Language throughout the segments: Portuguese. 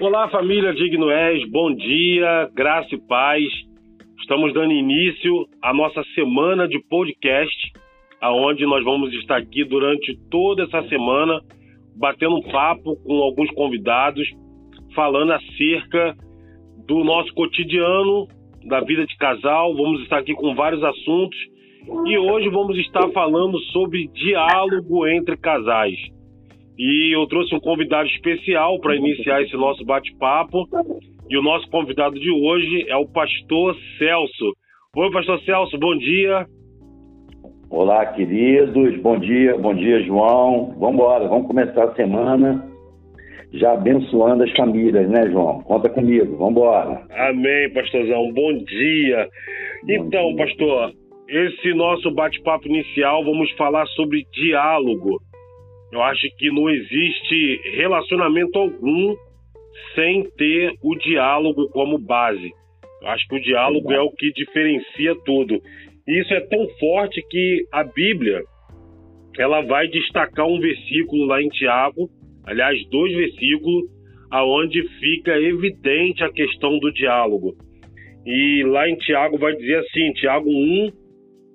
Olá, família Digno És, bom dia, graça e paz. Estamos dando início à nossa semana de podcast, aonde nós vamos estar aqui durante toda essa semana batendo um papo com alguns convidados, falando acerca do nosso cotidiano, da vida de casal. Vamos estar aqui com vários assuntos e hoje vamos estar falando sobre diálogo entre casais. E eu trouxe um convidado especial para iniciar esse nosso bate-papo. E o nosso convidado de hoje é o pastor Celso. Oi, pastor Celso, bom dia. Olá, queridos. Bom dia, bom dia, João. Vamos embora, vamos começar a semana já abençoando as famílias, né, João? Conta comigo, vamos embora. Amém, pastorzão. Bom dia. Bom então, dia. pastor, esse nosso bate-papo inicial, vamos falar sobre diálogo. Eu acho que não existe relacionamento algum sem ter o diálogo como base. Eu acho que o diálogo é o que diferencia tudo. E isso é tão forte que a Bíblia ela vai destacar um versículo lá em Tiago, aliás, dois versículos, aonde fica evidente a questão do diálogo. E lá em Tiago vai dizer assim, Tiago 1,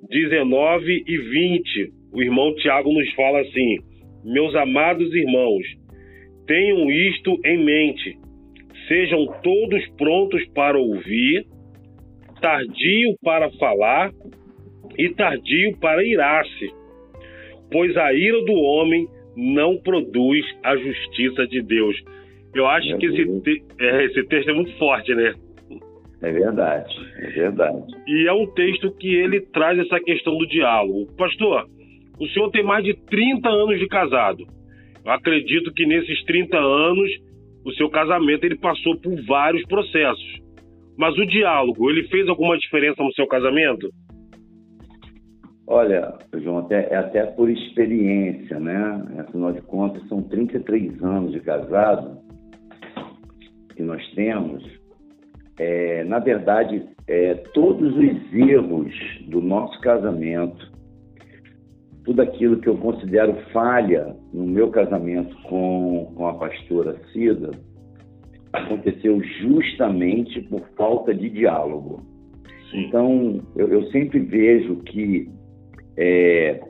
19 e 20. O irmão Tiago nos fala assim: meus amados irmãos, tenham isto em mente. Sejam todos prontos para ouvir, tardio para falar e tardio para irar-se, pois a ira do homem não produz a justiça de Deus. Eu acho que esse, te é, esse texto é muito forte, né? É verdade, é verdade. E é um texto que ele traz essa questão do diálogo. Pastor, o senhor tem mais de 30 anos de casado. Eu acredito que nesses 30 anos, o seu casamento ele passou por vários processos. Mas o diálogo, ele fez alguma diferença no seu casamento? Olha, João, até, é até por experiência, né? Afinal de contas, são 33 anos de casado que nós temos. É, na verdade, é, todos os erros do nosso casamento tudo aquilo que eu considero falha no meu casamento com, com a pastora Cida aconteceu justamente por falta de diálogo. Sim. Então, eu, eu, sempre vejo que. É,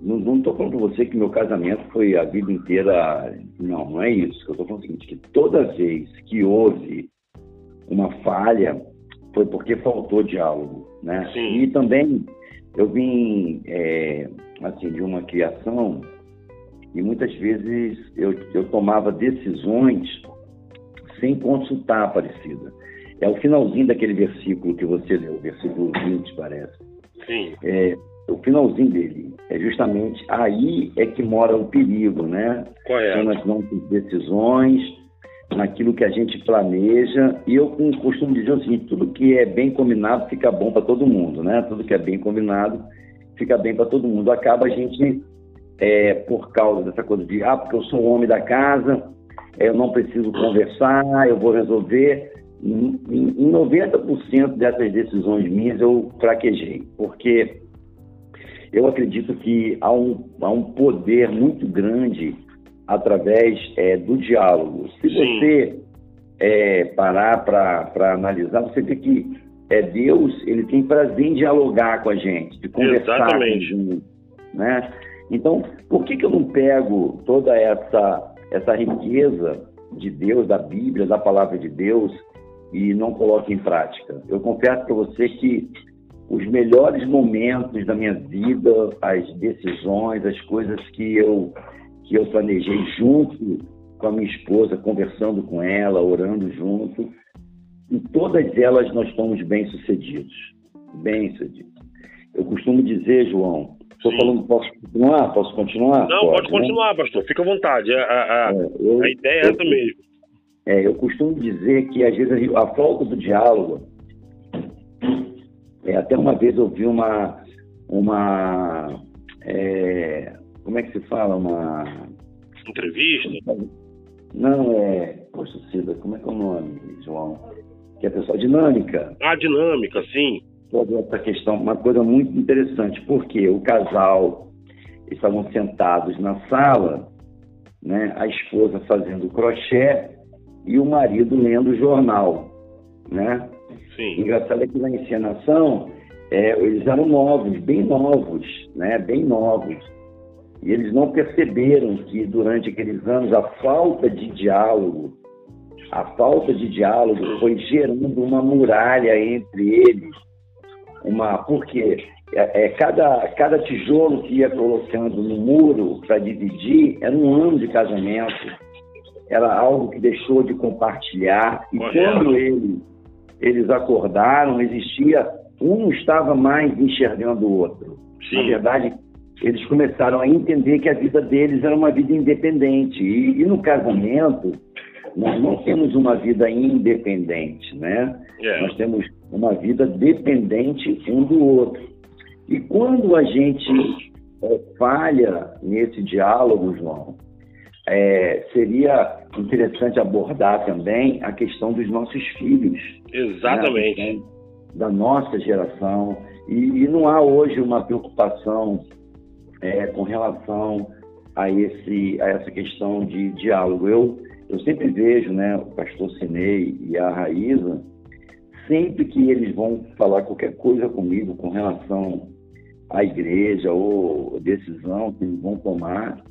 não estou falando para você que meu casamento foi a vida inteira. Não, não é isso. Eu estou falando o seguinte: que toda vez que houve uma falha, foi porque faltou diálogo. Né? Sim. E também eu vim é, assim, de uma criação e muitas vezes eu, eu tomava decisões sem consultar a Aparecida. É o finalzinho daquele versículo que você leu, versículo 20, parece. Sim. É, o finalzinho dele é justamente aí é que mora o perigo, né? Correto. São nas nossas decisões, naquilo que a gente planeja. E eu costumo dizer o seguinte: tudo que é bem combinado fica bom para todo mundo, né? Tudo que é bem combinado fica bem para todo mundo. Acaba a gente, é, por causa dessa coisa de, ah, porque eu sou o homem da casa, eu não preciso conversar, eu vou resolver. Em, em 90% dessas decisões minhas eu fraquejei, porque eu acredito que há um, há um poder muito grande através é, do diálogo. Se Sim. você é, parar para analisar, você vê que é Deus, ele tem prazer em dialogar com a gente, de conversar Exatamente. com a gente, né? Então, por que, que eu não pego toda essa, essa riqueza de Deus, da Bíblia, da palavra de Deus, e não coloco em prática? Eu confesso para você que os melhores momentos da minha vida, as decisões, as coisas que eu, que eu planejei junto com a minha esposa, conversando com ela, orando junto, em todas elas nós fomos bem-sucedidos. Bem-sucedidos. Eu costumo dizer, João, estou falando, posso continuar? Posso continuar? Não, pode, pode né? continuar, né? pastor, fica à vontade. A, a, é, eu, a ideia é essa mesmo. É, eu costumo dizer que, às vezes, a falta do diálogo. É, até uma vez eu vi uma. uma é, como é que se fala? Uma. Entrevista? Não, é. Poxa, Cida, como é que é o nome, João? que é a pessoa dinâmica. A dinâmica, sim. Toda essa questão, uma coisa muito interessante, porque o casal estavam sentados na sala, né, a esposa fazendo crochê e o marido lendo o jornal, né? Sim. Engraçado é que na encenação é, eles eram novos, bem novos, né? Bem novos. E eles não perceberam que durante aqueles anos a falta de diálogo, a falta de diálogo foi gerando uma muralha entre eles. Uma, porque é, é, cada, cada tijolo que ia colocando no muro para dividir era um ano de casamento, era algo que deixou de compartilhar. E quando eles, eles acordaram, existia um estava mais enxergando o outro. Sim. Na verdade, eles começaram a entender que a vida deles era uma vida independente. E, e no casamento, nós não temos uma vida independente, né? É. Nós temos uma vida dependente um do outro. E quando a gente é, falha nesse diálogo, João, é, seria interessante abordar também a questão dos nossos filhos. Né? Exatamente. Né? Da nossa geração. E, e, não há hoje uma preocupação é, com relação a, esse, a essa questão de diálogo. Eu, eu sempre vejo né, o pastor Sinei e a Raíza, sempre que eles vão falar qualquer coisa comigo com relação à igreja ou decisão que eles vão tomar,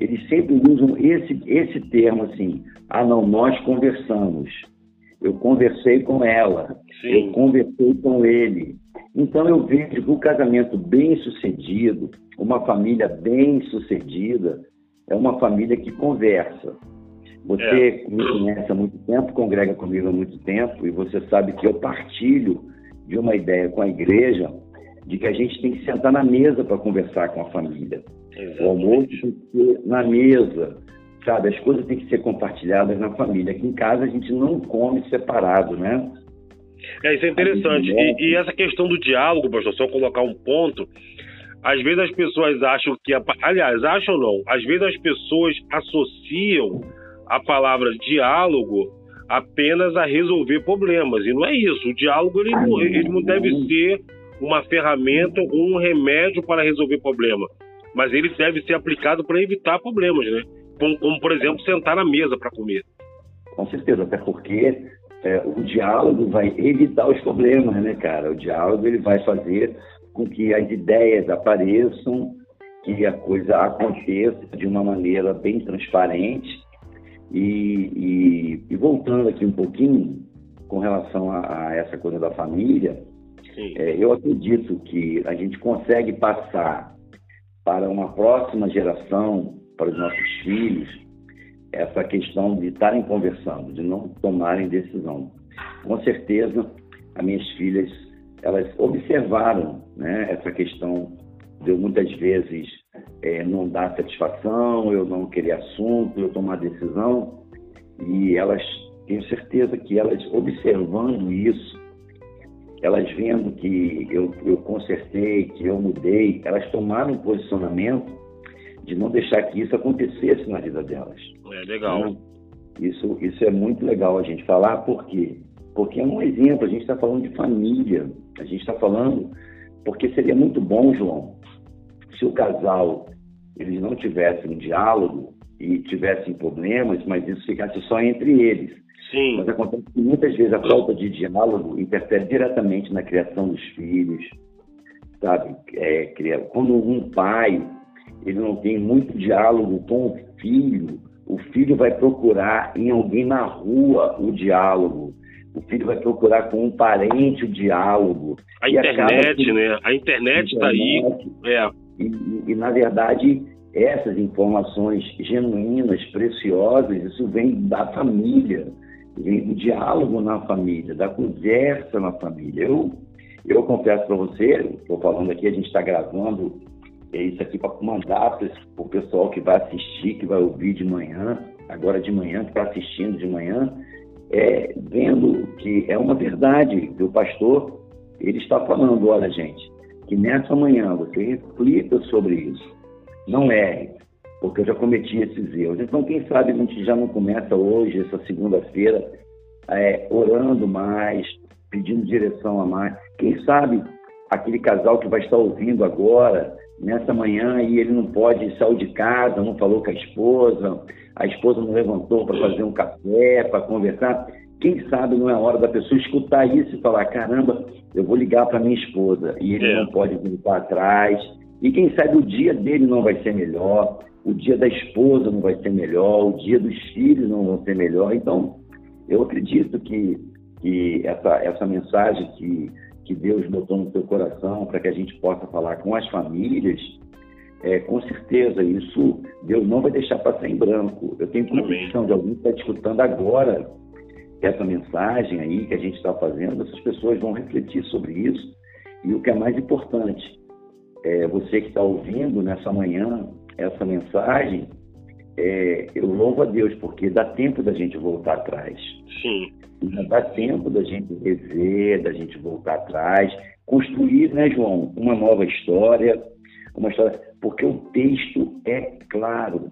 eles sempre usam esse, esse termo assim, ah não, nós conversamos. Eu conversei com ela, Sim. eu conversei com ele. Então eu vejo que o casamento bem sucedido, uma família bem sucedida, é uma família que conversa. Você é. me conhece há muito tempo, congrega comigo há muito tempo, e você sabe que eu partilho de uma ideia com a igreja de que a gente tem que sentar na mesa para conversar com a família. Exatamente. O almoço tem que ser na mesa, sabe? As coisas têm que ser compartilhadas na família. Aqui em casa a gente não come separado, né? É, isso é interessante. E, e, essa questão do diálogo, pastor, só colocar um ponto. Às vezes as pessoas acham que. A, aliás, acham não. Às vezes as pessoas associam a palavra diálogo apenas a resolver problemas. E não é isso. O diálogo ele, não, ele não deve ser uma ferramenta ou um remédio para resolver problema. Mas ele deve ser aplicado para evitar problemas, né? Como, como, por exemplo, sentar na mesa para comer. Com certeza, até porque é, o diálogo vai evitar os problemas, né, cara? O diálogo ele vai fazer com que as ideias apareçam, que a coisa aconteça de uma maneira bem transparente. E, e, e voltando aqui um pouquinho com relação a, a essa coisa da família, é, eu acredito que a gente consegue passar para uma próxima geração, para os nossos filhos, essa questão de estarem conversando, de não tomarem decisão. Com certeza, as minhas filhas, elas observaram né, essa questão de eu muitas vezes é, não dar satisfação, eu não querer assunto, eu tomar decisão, e elas, tenho certeza que elas observando isso, elas vendo que eu, eu consertei, que eu mudei, elas tomaram um posicionamento de não deixar que isso acontecesse na vida delas. É legal. Então, isso, isso é muito legal a gente falar, por quê? Porque é um exemplo, a gente está falando de família, a gente está falando, porque seria muito bom, João, se o casal eles não tivessem um diálogo e tivessem problemas, mas isso ficasse só entre eles. Sim. Mas acontece que muitas vezes a falta de diálogo interfere diretamente na criação dos filhos, sabe? É, quando um pai ele não tem muito diálogo com o filho, o filho vai procurar em alguém na rua o diálogo. O filho vai procurar com um parente o diálogo. A internet, que... né? A internet está aí. É. E, e, na verdade, essas informações genuínas, preciosas, isso vem da família do diálogo na família, da conversa na família. Eu, eu confesso para você, estou falando aqui, a gente está gravando é isso aqui para mandar para o pessoal que vai assistir, que vai ouvir de manhã, agora de manhã, que está assistindo de manhã, é, vendo que é uma verdade do pastor, ele está falando, olha gente, que nessa manhã você reflita sobre isso, não erre, porque eu já cometi esses erros. Então, quem sabe a gente já não começa hoje, essa segunda-feira, é, orando mais, pedindo direção a mais. Quem sabe aquele casal que vai estar ouvindo agora nessa manhã e ele não pode sair de casa, não falou com a esposa, a esposa não levantou para fazer um café, para conversar. Quem sabe não é hora da pessoa escutar isso e falar: caramba, eu vou ligar para minha esposa e ele é. não pode voltar atrás. E quem sabe o dia dele não vai ser melhor, o dia da esposa não vai ser melhor, o dia dos filhos não vai ser melhor. Então, eu acredito que, que essa, essa mensagem que que Deus botou no teu coração para que a gente possa falar com as famílias, é, com certeza isso Deus não vai deixar passar em branco. Eu tenho convicção de alguém que está escutando agora essa mensagem aí que a gente está fazendo, essas pessoas vão refletir sobre isso. E o que é mais importante, é você que está ouvindo nessa manhã essa mensagem, é, eu louvo a Deus, porque dá tempo da gente voltar atrás. Sim. Ainda dá tempo da gente rever, da gente voltar atrás, construir, né, João, uma nova história, uma história, porque o texto é claro.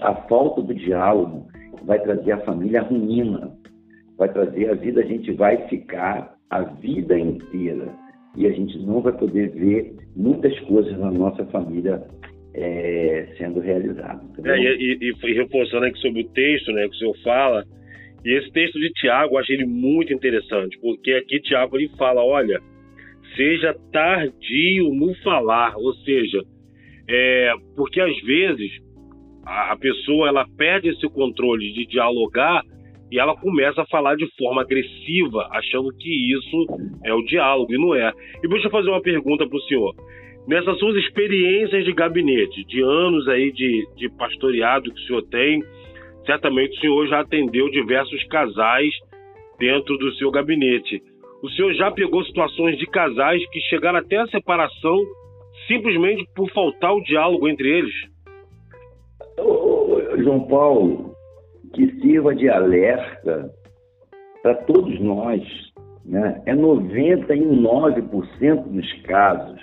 a falta do diálogo vai trazer a família ruína, vai trazer a vida, a gente vai ficar a vida inteira e a gente não vai poder ver muitas coisas na nossa família é, sendo realizadas. É, e, e, e, reforçando aqui sobre o texto, né, que o senhor fala, e esse texto de Tiago, eu achei ele muito interessante, porque aqui Tiago ele fala, olha, seja tardio no falar, ou seja, é, porque às vezes a, a pessoa ela perde esse controle de dialogar e ela começa a falar de forma agressiva, achando que isso é o diálogo, e não é. E deixa eu fazer uma pergunta para o senhor. Nessas suas experiências de gabinete, de anos aí de, de pastoreado que o senhor tem, certamente o senhor já atendeu diversos casais dentro do seu gabinete. O senhor já pegou situações de casais que chegaram até a separação simplesmente por faltar o diálogo entre eles? João Paulo, que sirva de alerta para todos nós. Né? É 99% dos casos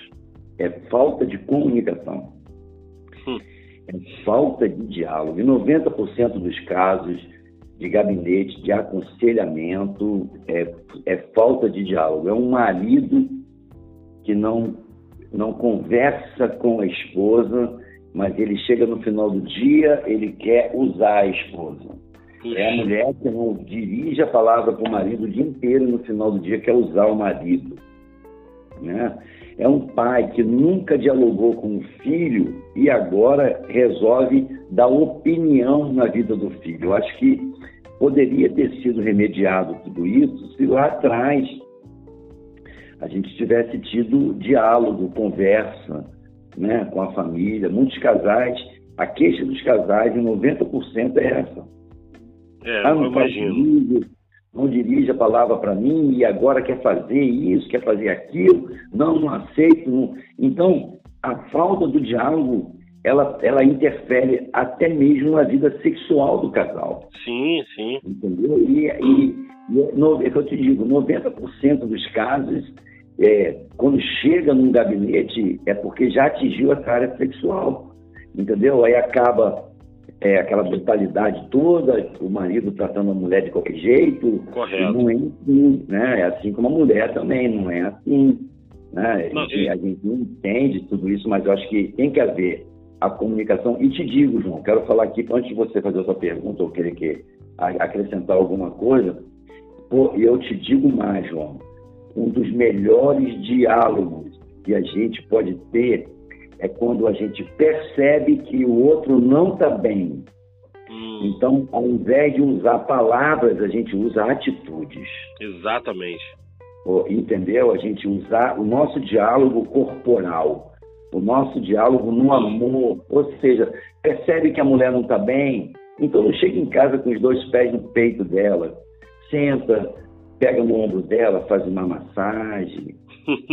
é falta de comunicação. Hum é falta de diálogo. Em 90% dos casos de gabinete, de aconselhamento, é, é falta de diálogo. É um marido que não, não conversa com a esposa, mas ele chega no final do dia, ele quer usar a esposa. É a mulher que não dirige a palavra para o marido o dia inteiro e no final do dia quer usar o marido. Né? É um pai que nunca dialogou com o filho e agora resolve dar opinião na vida do filho. Eu acho que poderia ter sido remediado tudo isso se lá atrás a gente tivesse tido diálogo, conversa né, com a família. Muitos casais, a queixa dos casais, em 90% é essa. É, ah, eu imagino não dirige a palavra para mim e agora quer fazer isso, quer fazer aquilo, não, não aceito. Não. Então, a falta do diálogo, ela, ela interfere até mesmo na vida sexual do casal. Sim, sim. Entendeu? E, e, e no, é que eu te digo, 90% dos casos, é, quando chega num gabinete, é porque já atingiu essa área sexual. Entendeu? Aí acaba é, aquela brutalidade toda, o marido tratando a mulher de qualquer jeito. Correto. Não é assim, né? É assim como a mulher também, não é assim. Né? Não, a, gente, e... a gente não entende tudo isso, mas eu acho que tem que haver a comunicação. E te digo, João, quero falar aqui, antes de você fazer a sua pergunta ou querer que, acrescentar alguma coisa, pô, eu te digo mais, João, um dos melhores diálogos que a gente pode ter é quando a gente percebe que o outro não está bem. Hum. Então, ao invés de usar palavras, a gente usa atitudes. Exatamente. Entendeu? A gente usar o nosso diálogo corporal, o nosso diálogo no amor. Ou seja, percebe que a mulher não está bem, então não chega em casa com os dois pés no peito dela. Senta, pega no ombro dela, faz uma massagem,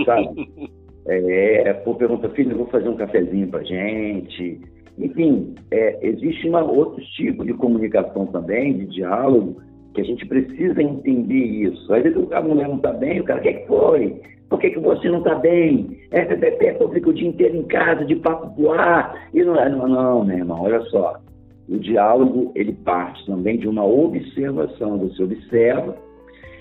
sabe? É, por pergunta, filho, vou fazer um cafezinho para gente. Enfim, é, existe uma, outro tipo de comunicação também, de diálogo, que a gente precisa entender isso. Às vezes a mulher não está bem, o cara, o que, é que foi? Por que, que você não está bem? É, é, é, eu fico o dia inteiro em casa, de papo pro ar. E não é, não, não, meu irmão, olha só. O diálogo, ele parte também de uma observação. Você observa,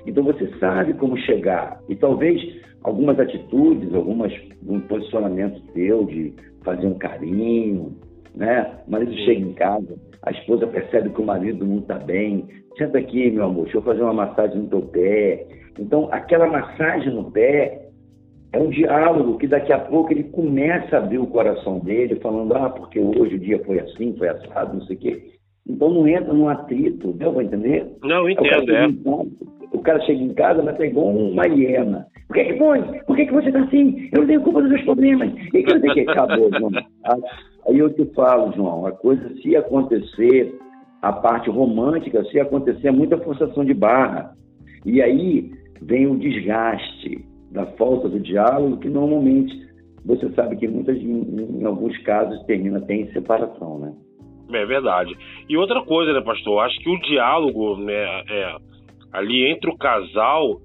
então você sabe como chegar. E talvez algumas atitudes, algumas um posicionamento seu de fazer um carinho, né? O marido chega em casa, a esposa percebe que o marido não está bem. Senta aqui, meu amor, deixa eu fazer uma massagem no teu pé. Então, aquela massagem no pé é um diálogo que daqui a pouco ele começa a abrir o coração dele, falando, ah, porque hoje o dia foi assim, foi assado, não sei o quê. Então não entra num atrito, deu para entender? Não, entendo, é. O cara chega em casa, mas tá igual uma hiena. Por que, que foi? Por que, que você tá assim? Eu não tenho culpa dos meus problemas. E que não tem que acabou, João. Aí eu te falo, João, a coisa se acontecer, a parte romântica, se acontecer, é muita forçação de barra. E aí vem o desgaste da falta do diálogo, que normalmente você sabe que muitas, em alguns casos termina até em separação, né? É verdade. E outra coisa, né, pastor? Acho que o diálogo, né, é, ali entre o casal,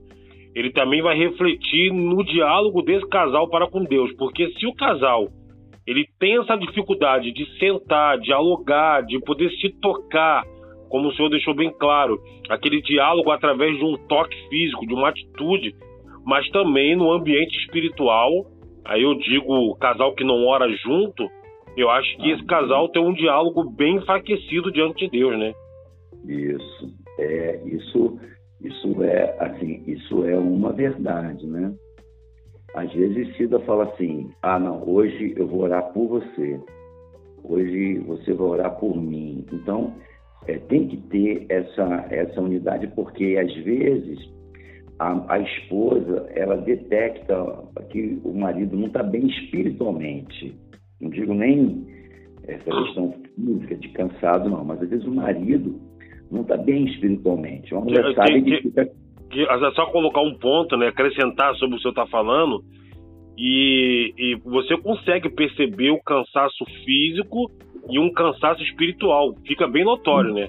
ele também vai refletir no diálogo desse casal para com Deus, porque se o casal ele tem essa dificuldade de sentar, dialogar, de poder se tocar, como o senhor deixou bem claro, aquele diálogo através de um toque físico, de uma atitude, mas também no ambiente espiritual. Aí eu digo, casal que não ora junto, eu acho que esse casal tem um diálogo bem enfraquecido diante de Deus, né? Isso, é, isso, isso é assim, isso é uma verdade, né? Às vezes Cida fala assim, ah não, hoje eu vou orar por você, hoje você vai orar por mim. Então é, tem que ter essa essa unidade porque às vezes a, a esposa ela detecta que o marido não está bem espiritualmente não digo nem essa questão física de cansado, não, mas às vezes o marido não está bem espiritualmente. Uma mulher fica... é só colocar um ponto, né, acrescentar sobre o que você está falando, e, e você consegue perceber o cansaço físico e um cansaço espiritual. Fica bem notório, né?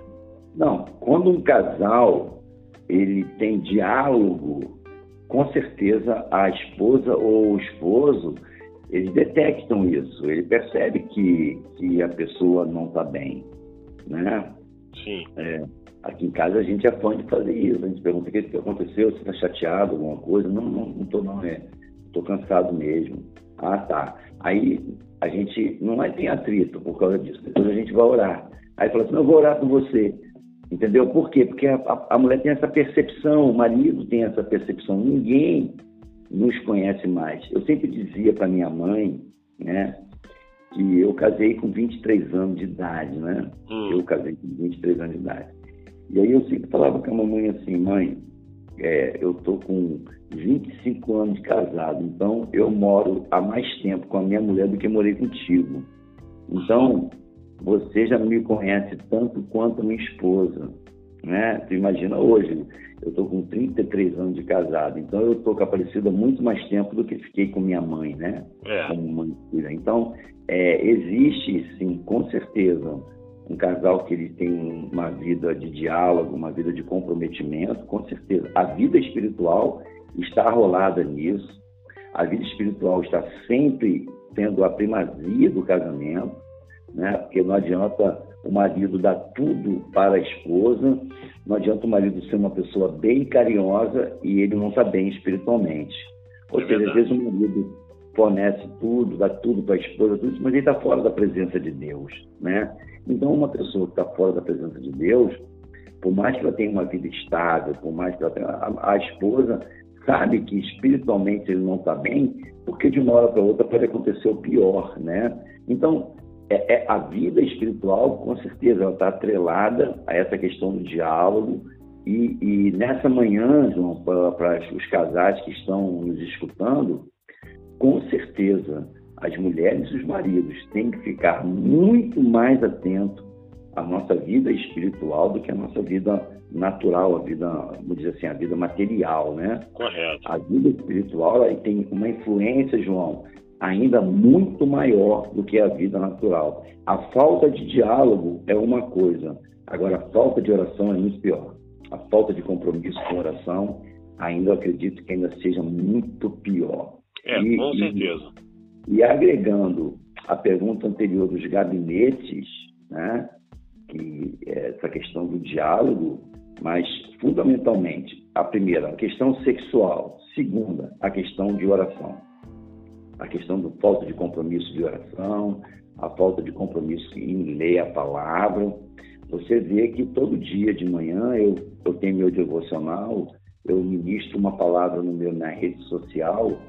Não, quando um casal ele tem diálogo, com certeza a esposa ou o esposo eles detectam isso, ele percebe que, que a pessoa não está bem, né? Sim. É, aqui em casa a gente é fã de fazer isso, a gente pergunta o que, aconteceu, você está chateado, alguma coisa? Não, não, não tô não, é, tô cansado mesmo. Ah, tá. Aí a gente não é, tem atrito por causa disso, depois a gente vai orar. Aí fala assim, eu vou orar por você. Entendeu? Por quê? Porque a, a, a mulher tem essa percepção, o marido tem essa percepção, ninguém nos conhece mais. Eu sempre dizia para minha mãe, né, que eu casei com 23 anos de idade, né? Hum. Eu casei com 23 anos de idade. E aí eu sempre falava com a mamãe assim, mãe, é, eu tô com 25 anos de casado, então eu moro há mais tempo com a minha mulher do que morei contigo. Então, você já me conhece tanto quanto minha esposa, né? Tu imagina hoje, eu estou com 33 anos de casado, então eu estou com a Aparecida muito mais tempo do que fiquei com minha mãe, né? É. Como mãe filha. Então, é, existe, sim, com certeza, um casal que ele tem uma vida de diálogo, uma vida de comprometimento, com certeza. A vida espiritual está rolada nisso. A vida espiritual está sempre tendo a primazia do casamento, né? Porque não adianta o marido dar tudo para a esposa, não adianta o marido ser uma pessoa bem carinhosa e ele não está bem espiritualmente. Ou é seja, às vezes o marido fornece tudo, dá tudo para a esposa, tudo mas ele está fora da presença de Deus, né? Então, uma pessoa que está fora da presença de Deus, por mais que ela tenha uma vida estável, por mais que ela tenha... A, a esposa sabe que espiritualmente ele não está bem, porque de uma hora para outra pode acontecer o pior, né? Então, é, é, a vida espiritual, com certeza, ela está atrelada a essa questão do diálogo. E, e nessa manhã, João, para os casais que estão nos escutando, com certeza, as mulheres e os maridos têm que ficar muito mais atentos à nossa vida espiritual do que à nossa vida natural, a vida, vamos dizer assim, a vida material, né? Correto. A vida espiritual tem uma influência, João, ainda muito maior do que a vida natural. A falta de diálogo é uma coisa, agora a falta de oração é muito pior. A falta de compromisso com oração, ainda acredito que ainda seja muito pior. É, e, com certeza. E, e, agregando a pergunta anterior dos gabinetes, né, que é essa questão do diálogo, Mas, fundamentalmente, a primeira, a questão sexual. Segunda, a questão de oração. A questão do falta de compromisso de oração, a falta de compromisso em ler a palavra. Você vê que todo dia de manhã eu, eu tenho meu devocional, eu ministro uma palavra no meu, na rede social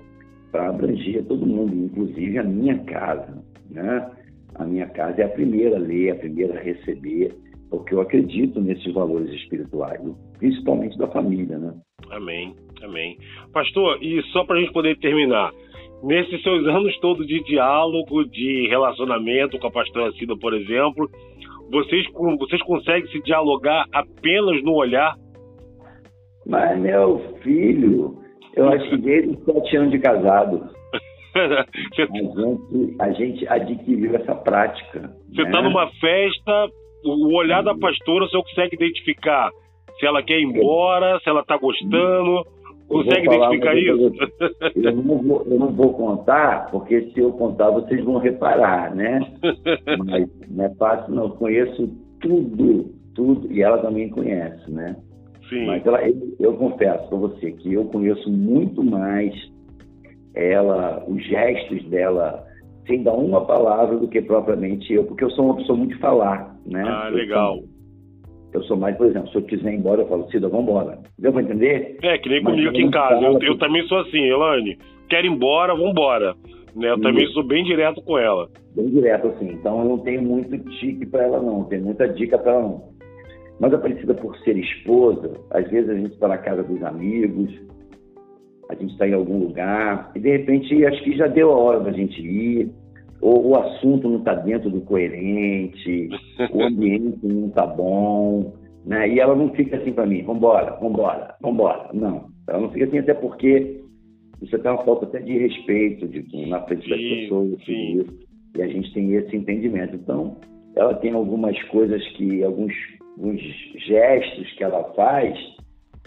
para abranger todo mundo, inclusive a minha casa. Né? A minha casa é a primeira a ler, a primeira a receber, porque eu acredito nesses valores espirituais, principalmente da família. Né? Amém, amém. Pastor, e só para a gente poder terminar, nesses seus anos todos de diálogo, de relacionamento com a pastora Cida, por exemplo, vocês, vocês conseguem se dialogar apenas no olhar? Mas, meu filho, eu acho que desde os sete anos de casado, a, gente, a gente adquiriu essa prática. Você está né? numa festa, o olhar da pastora você consegue identificar se ela quer ir embora, se ela está gostando. Consegue identificar isso? Eu não, vou, eu não vou contar, porque se eu contar, vocês vão reparar, né? Mas não é fácil, não. Eu conheço tudo, tudo, e ela também conhece, né? Sim. Mas ela, eu, eu confesso para você que eu conheço muito mais ela, os gestos dela, sem dar uma palavra do que propriamente eu, porque eu sou uma pessoa muito de falar, né? Ah, legal. Eu sou, eu sou mais, por exemplo, se eu quiser ir embora, eu falo, Cida, vamos embora. Deu para entender? É, que nem comigo aqui em casa. Eu, eu, também sou assim, Elane, quero ir embora, vamos embora. Né? Eu também sou bem direto com ela. Bem direto, assim. Então eu não tenho muito tique para ela, não. Tenho muita dica para ela, não. Mas Aparecida, por ser esposa, às vezes a gente está na casa dos amigos, a gente está em algum lugar, e de repente acho que já deu a hora da gente ir, ou o assunto não está dentro do coerente, o ambiente não está bom, né? E ela não fica assim para mim, vambora, vambora, vambora. Não, ela não fica assim até porque isso é uma falta até de respeito de, na frente das pessoas, sim. Isso, e a gente tem esse entendimento. Então, ela tem algumas coisas que, alguns, alguns gestos que ela faz,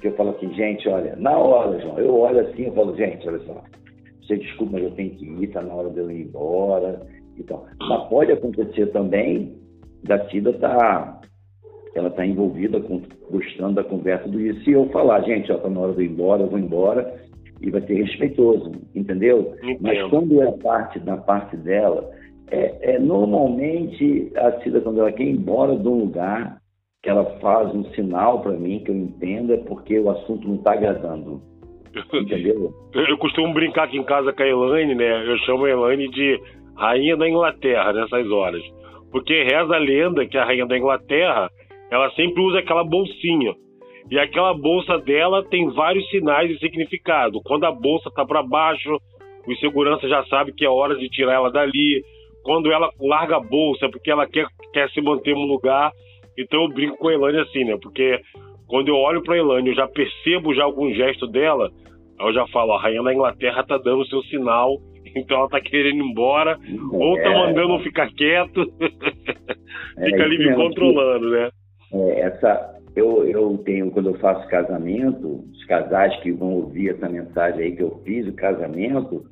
que eu falo assim, gente, olha, na hora, João, eu olho assim, eu falo, gente, olha só, você desculpa, mas eu tenho que ir, está na hora de eu ir embora. Então, mas pode acontecer também da Cida tá, ela tá envolvida com gostando da conversa do isso. Se eu falar, gente, ó, tá na hora de eu ir embora, eu vou embora, e vai ser respeitoso, entendeu? Entendo. Mas quando é parte da parte dela, é, é, normalmente a Cida, quando ela quer ir embora de um lugar, que ela faz um sinal para mim, que eu entenda, é porque o assunto não está agradando. Entendeu? Eu costumo brincar aqui em casa com a Elaine, né? Eu chamo a Elaine de Rainha da Inglaterra nessas horas. Porque reza a lenda que a Rainha da Inglaterra, ela sempre usa aquela bolsinha. E aquela bolsa dela tem vários sinais e significado. Quando a bolsa tá para baixo, o segurança já sabe que é hora de tirar ela dali. Quando ela larga a bolsa, é porque ela quer, quer se manter no lugar então eu brinco com a Elane assim, né? Porque quando eu olho pra Elane, eu já percebo já algum gesto dela, aí eu já falo, a rainha da Inglaterra tá dando o seu sinal, então ela tá querendo ir embora, é, ou tá mandando ficar quieto, é, fica ali me controlando, né? É, essa, eu, eu tenho, quando eu faço casamento, os casais que vão ouvir essa mensagem aí que eu fiz, o casamento,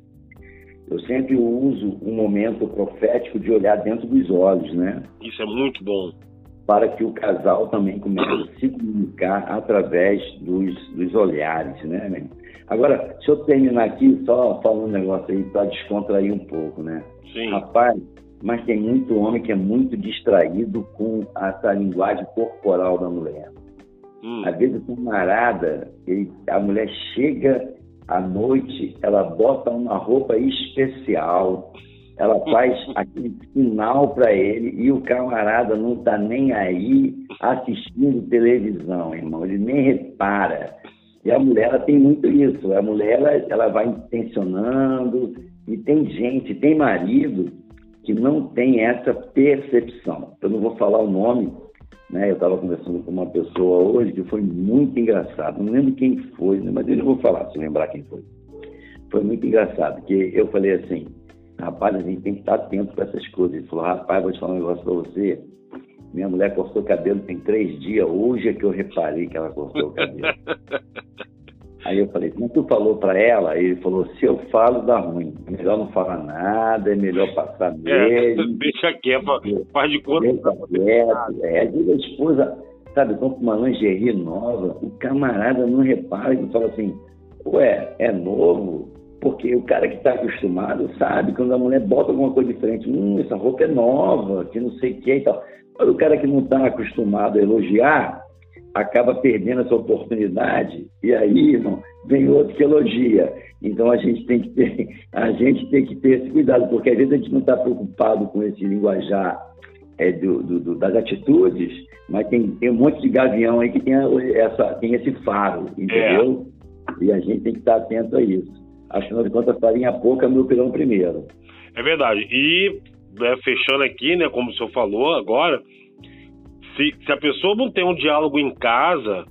eu sempre uso um momento profético de olhar dentro dos olhos, né? Isso é muito bom para que o casal também comece a se comunicar através dos, dos olhares, né? Agora, deixa eu terminar aqui só falando um negócio aí para descontrair um pouco, né? Sim. Rapaz, mas tem muito homem que é muito distraído com essa linguagem corporal da mulher. Hum. Às vezes, camarada, ele, a mulher chega à noite, ela bota uma roupa especial, ela faz aquele sinal para ele e o camarada não está nem aí assistindo televisão, irmão. Ele nem repara. E a mulher ela tem muito isso. A mulher ela, ela vai intencionando e tem gente, tem marido que não tem essa percepção. Eu não vou falar o nome, né? Eu estava conversando com uma pessoa hoje que foi muito engraçado. Não lembro quem foi, né? mas eu não vou falar se lembrar quem foi. Foi muito engraçado, que eu falei assim, Rapaz, a gente tem que estar atento para essas coisas. Ele falou, rapaz, vou te falar um negócio para você. Minha mulher cortou o cabelo tem três dias, hoje é que eu reparei que ela cortou o cabelo. Aí eu falei, como tu falou para ela? Ele falou, se eu falo, dá ruim. É melhor não falar nada, é melhor passar é, mesmo. deixa quieto, faz de conta. Deixa quieto. É, a esposa, sabe, compra uma lingerie nova, o camarada não repara e fala assim, ué, é novo? Porque o cara que está acostumado sabe quando a mulher bota alguma coisa diferente, hum, essa roupa é nova, que não sei o que e tal. Mas o cara que não está acostumado a elogiar, acaba perdendo essa oportunidade e aí, irmão, vem outro que elogia. Então a gente tem que ter, a gente tem que ter esse cuidado, porque às vezes a gente não está preocupado com esse linguajar é, do, do, das atitudes, mas tem, tem um monte de gavião aí que tem, essa, tem esse faro, entendeu? É. E a gente tem que estar atento a isso. Afinal de contas, farinha pouca, meu pirão primeiro. É verdade. E né, fechando aqui, né, como o senhor falou agora, se, se a pessoa não tem um diálogo em casa,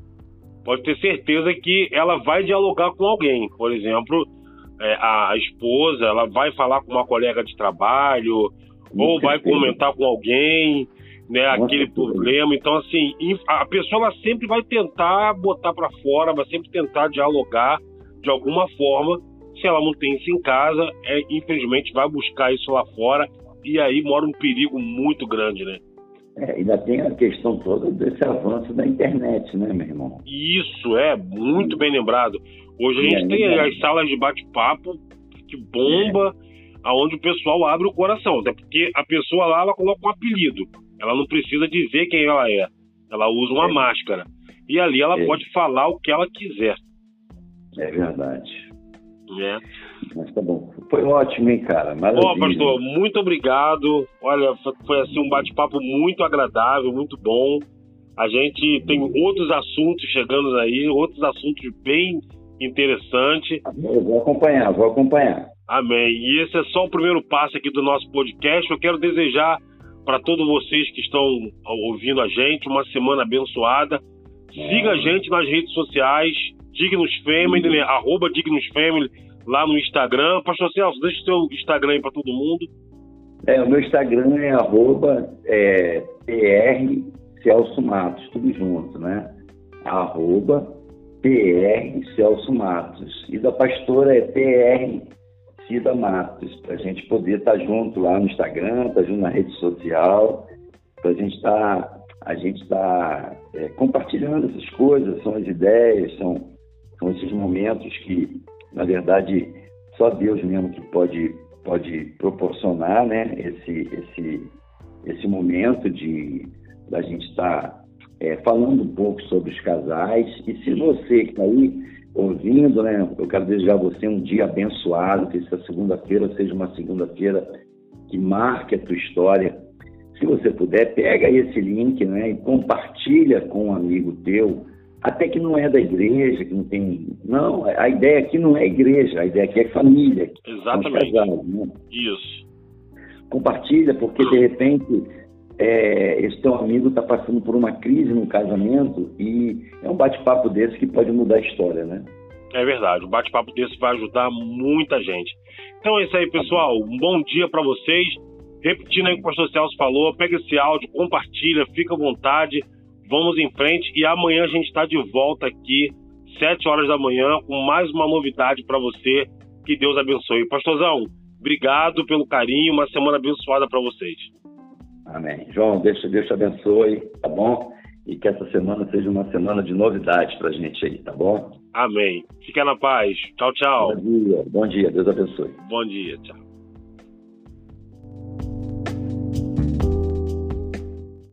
pode ter certeza que ela vai dialogar com alguém. Por exemplo, é, a, esposa, ela vai falar com uma colega de trabalho, ou vai comentar com alguém, né, aquele problema. Então, assim, a pessoa ela sempre vai tentar botar para fora, vai sempre tentar dialogar de alguma forma se ela não tem isso em casa, é, infelizmente vai buscar isso lá fora e aí mora um perigo muito grande, né? É, ainda tem a questão toda desse avanço da internet, né, meu irmão? Isso, é, muito bem lembrado. Hoje a gente tem as salas de bate-papo que bomba, é. aonde o pessoal abre o coração, até porque a pessoa lá, ela coloca um apelido. Ela não precisa dizer quem ela é. Ela usa uma é. máscara. E ali ela é. pode falar o que ela quiser. É verdade. É. Mas tá bom. Foi ótimo, hein, cara? Maravilha. Bom, pastor, muito obrigado. Olha, foi assim um bate-papo muito agradável, muito bom. A gente tem outros assuntos chegando aí, outros assuntos bem interessantes. Eu vou acompanhar, vou acompanhar. Amém. E esse é só o primeiro passo aqui do nosso podcast. Eu quero desejar para todos vocês que estão ouvindo a gente uma semana abençoada. Siga a gente nas redes sociais, Dignos Family, né? arroba Dignos Family lá no Instagram. Pastor Celso, deixa o seu Instagram aí para todo mundo. É, o meu Instagram é arroba é, PR Celso Matos, tudo junto, né? Arroba PR Celso Matos. E da pastora é PR Cida Matos, para a gente poder estar tá junto lá no Instagram, estar tá junto na rede social, para a gente estar tá, a gente tá, é, compartilhando essas coisas, são as ideias, são são esses momentos que, na verdade, só Deus mesmo que pode, pode proporcionar né, esse, esse, esse momento de da gente estar tá, é, falando um pouco sobre os casais. E se você que está aí ouvindo, né, eu quero desejar a você um dia abençoado, que essa segunda-feira seja uma segunda-feira que marque a tua história. Se você puder, pega esse link né, e compartilha com um amigo teu, até que não é da igreja, que não tem. Não, a ideia aqui não é igreja, a ideia aqui é família. Exatamente. Casados, né? Isso. Compartilha, porque de repente é, esse teu amigo está passando por uma crise no casamento e é um bate-papo desse que pode mudar a história, né? É verdade, um bate-papo desse vai ajudar muita gente. Então é isso aí, pessoal. Um bom dia para vocês. Repetindo aí o que o pastor Celso falou, pega esse áudio, compartilha, fica à vontade vamos em frente e amanhã a gente está de volta aqui, 7 horas da manhã, com mais uma novidade para você. Que Deus abençoe. Pastorzão, obrigado pelo carinho, uma semana abençoada para vocês. Amém. João, Deus, Deus te abençoe, tá bom? E que essa semana seja uma semana de novidades para a gente aí, tá bom? Amém. Fica na paz. Tchau, tchau. Bom dia. Bom dia. Deus abençoe. Bom dia. Tchau.